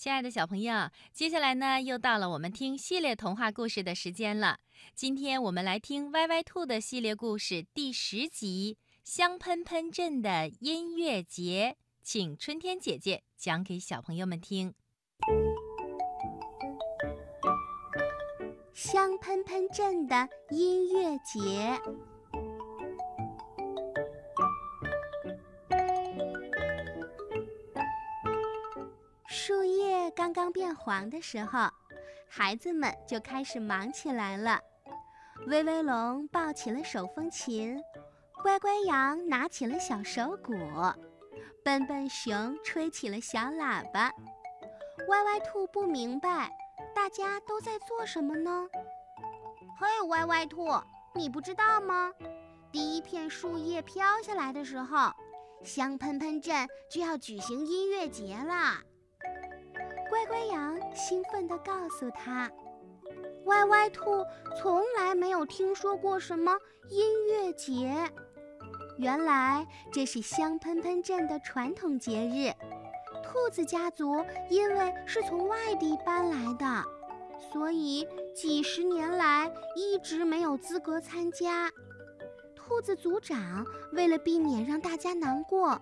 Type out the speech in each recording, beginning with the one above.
亲爱的小朋友，接下来呢，又到了我们听系列童话故事的时间了。今天我们来听《歪歪兔》的系列故事第十集《香喷喷镇的音乐节》，请春天姐姐讲给小朋友们听。香喷喷镇的音乐节。树叶刚刚变黄的时候，孩子们就开始忙起来了。威威龙抱起了手风琴，乖乖羊拿起了小手鼓，笨笨熊吹起了小喇叭。歪歪兔不明白，大家都在做什么呢？嘿，歪歪兔，你不知道吗？第一片树叶飘下来的时候，香喷喷镇就要举行音乐节啦！乖乖羊兴奋地告诉他：“歪歪兔从来没有听说过什么音乐节，原来这是香喷喷镇的传统节日。兔子家族因为是从外地搬来的，所以几十年来一直没有资格参加。兔子族长为了避免让大家难过。”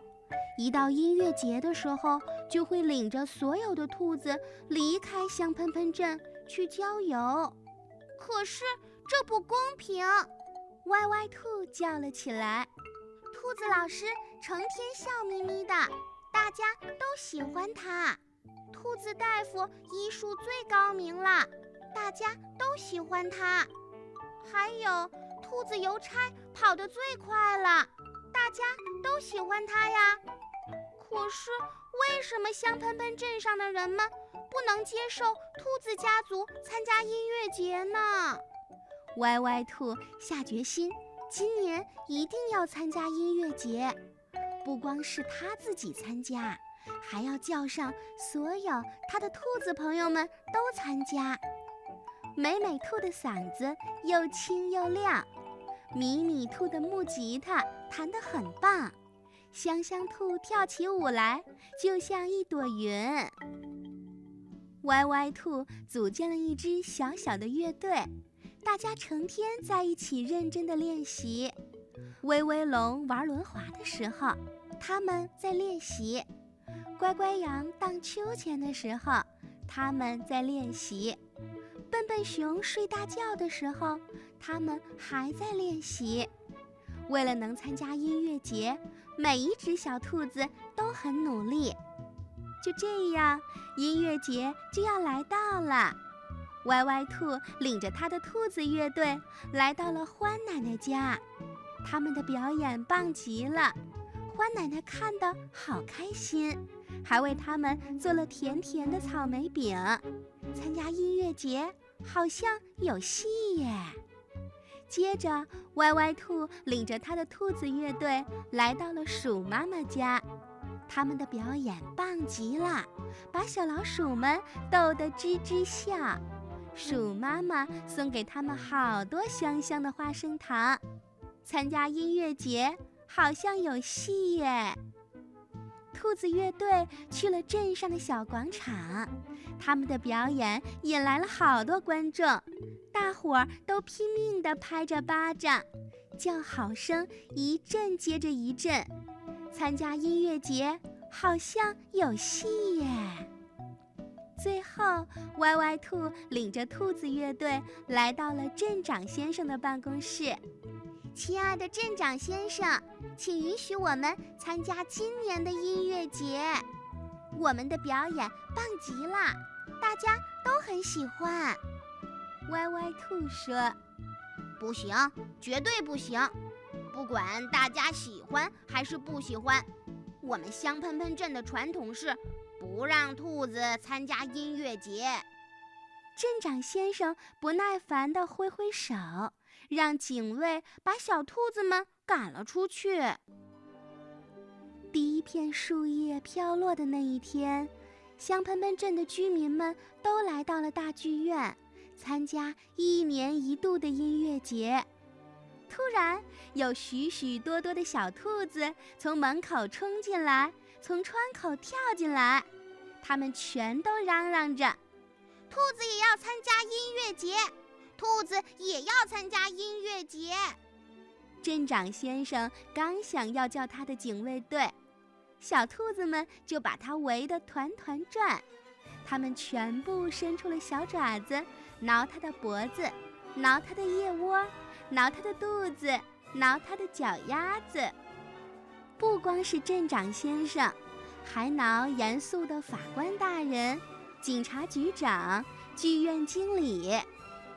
一到音乐节的时候，就会领着所有的兔子离开香喷喷镇去郊游。可是这不公平！歪歪兔叫了起来。兔子老师成天笑眯眯的，大家都喜欢他。兔子大夫医术最高明了，大家都喜欢他。还有兔子邮差跑得最快了，大家都喜欢它呀。可是，为什么香喷喷镇上的人们不能接受兔子家族参加音乐节呢？歪歪兔下决心，今年一定要参加音乐节。不光是他自己参加，还要叫上所有他的兔子朋友们都参加。美美兔的嗓子又清又亮，米米兔的木吉他弹得很棒。香香兔跳起舞来，就像一朵云。歪歪兔组建了一支小小的乐队，大家成天在一起认真的练习。威威龙玩轮滑的时候，他们在练习；乖乖羊荡秋千的时候，他们在练习；笨笨熊睡大觉的时候，他们还在练习。为了能参加音乐节，每一只小兔子都很努力。就这样，音乐节就要来到了。歪歪兔领着他的兔子乐队来到了欢奶奶家，他们的表演棒极了，欢奶奶看得好开心，还为他们做了甜甜的草莓饼。参加音乐节好像有戏耶！接着，歪歪兔领着他的兔子乐队来到了鼠妈妈家，他们的表演棒极了，把小老鼠们逗得吱吱笑。鼠妈妈送给他们好多香香的花生糖。参加音乐节好像有戏耶！兔子乐队去了镇上的小广场，他们的表演引来了好多观众。大伙儿都拼命地拍着巴掌，叫好声一阵接着一阵。参加音乐节好像有戏耶！最后，歪歪兔领着兔子乐队来到了镇长先生的办公室。亲爱的镇长先生，请允许我们参加今年的音乐节。我们的表演棒极了，大家都很喜欢。歪歪兔说：“不行，绝对不行！不管大家喜欢还是不喜欢，我们香喷喷镇的传统是不让兔子参加音乐节。”镇长先生不耐烦地挥挥手，让警卫把小兔子们赶了出去。第一片树叶飘落的那一天，香喷喷镇的居民们都来到了大剧院。参加一年一度的音乐节，突然有许许多多的小兔子从门口冲进来，从窗口跳进来。他们全都嚷嚷着：“兔子也要参加音乐节！兔子也要参加音乐节！”镇长先生刚想要叫他的警卫队，小兔子们就把它围得团团转。它们全部伸出了小爪子，挠它的脖子，挠它的腋窝，挠它的肚子，挠它的脚丫子。不光是镇长先生，还挠严肃的法官大人、警察局长、剧院经理，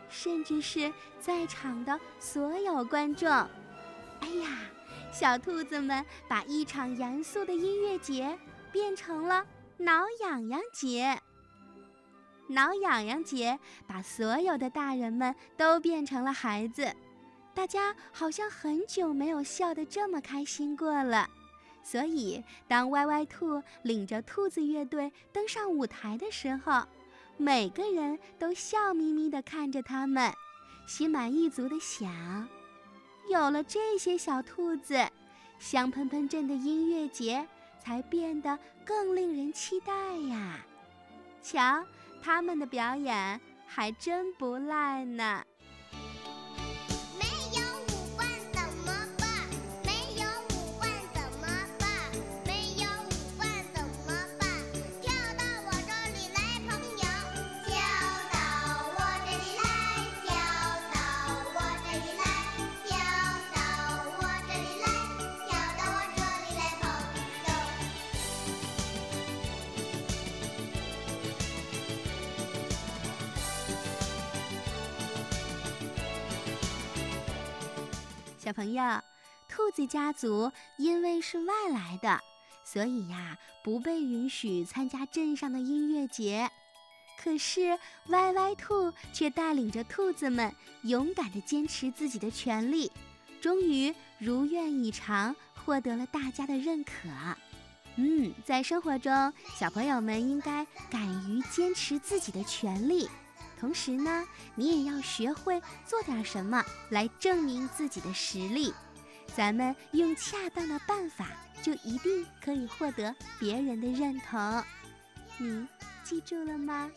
甚至是在场的所有观众。哎呀，小兔子们把一场严肃的音乐节变成了挠痒痒节。挠痒痒节把所有的大人们都变成了孩子，大家好像很久没有笑得这么开心过了。所以，当歪歪兔领着兔子乐队登上舞台的时候，每个人都笑眯眯地看着他们，心满意足地想：有了这些小兔子，香喷喷镇的音乐节才变得更令人期待呀！瞧。他们的表演还真不赖呢。小朋友，兔子家族因为是外来的，所以呀不被允许参加镇上的音乐节。可是歪歪兔却带领着兔子们勇敢地坚持自己的权利，终于如愿以偿获得了大家的认可。嗯，在生活中，小朋友们应该敢于坚持自己的权利。同时呢，你也要学会做点什么来证明自己的实力。咱们用恰当的办法，就一定可以获得别人的认同。你记住了吗？